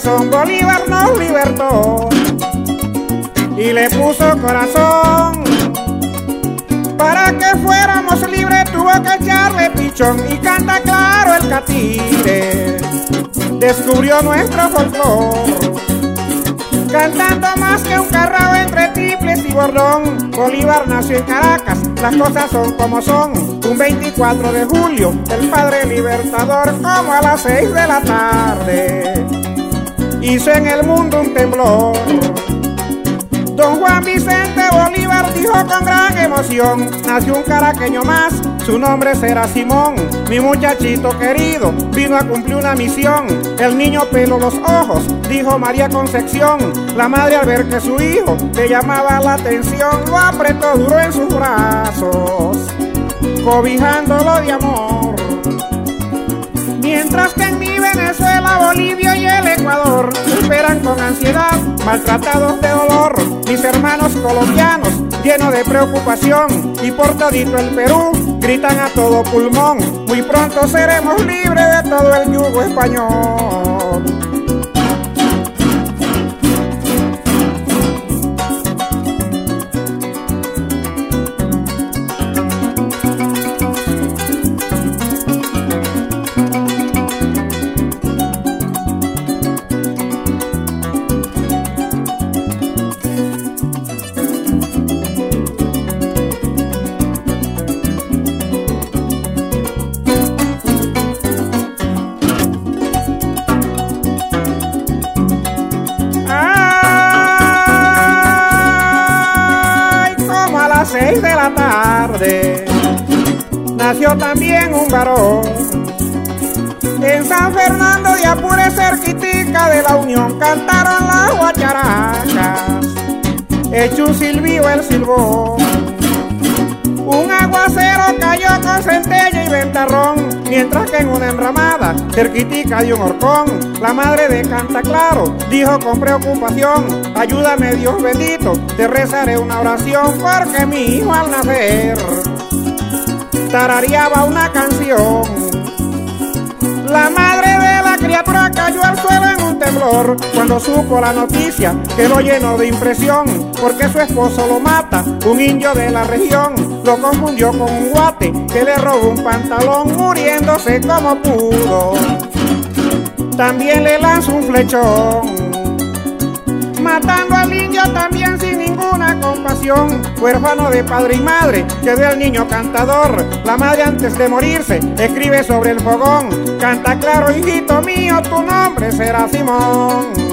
Bolívar nos libertó y le puso corazón. Para que fuéramos libres tuvo que echarle pichón y canta claro el catire. Descubrió nuestro folclor. Cantando más que un carrao entre triples y bordón. Bolívar nació en Caracas, las cosas son como son. Un 24 de julio, el padre libertador, como a las 6 de la tarde, hizo en el mundo un temblor. Don Juan Vicente Bolívar dijo con gran emoción, nació un caraqueño más, su nombre será Simón, mi muchachito querido, vino a cumplir una misión, el niño peló los ojos, dijo María Concepción, la madre al ver que su hijo le llamaba la atención, lo apretó duro en sus brazos, cobijándolo de amor. Mientras que en mi Venezuela, Bolivia y el Ecuador esperan con ansiedad, maltratados de dolor, mis hermanos colombianos, llenos de preocupación, y por todito el Perú, gritan a todo pulmón, muy pronto seremos libres de todo el yugo español. Seis de la tarde nació también un varón. En San Fernando de Apure, cerquitica de la Unión, cantaron las guacharacas. Hecho un silbido el silbón. Un aguacero cayó con centella y ventarrón, mientras que en una enramada, cerquitica de un horcón, la madre de Canta Claro dijo con preocupación, ayúdame Dios bendito, te rezaré una oración, porque mi hijo al nacer tarareaba una canción. La madre temblor cuando supo la noticia, quedó lleno de impresión porque su esposo lo mata, un indio de la región, lo confundió con un guate que le robó un pantalón muriéndose como pudo. También le lanzó un flechón matando al niño también compasión. Huérfano de padre y madre, quedó el niño cantador. La madre antes de morirse escribe sobre el fogón. Canta claro, hijito mío, tu nombre será Simón.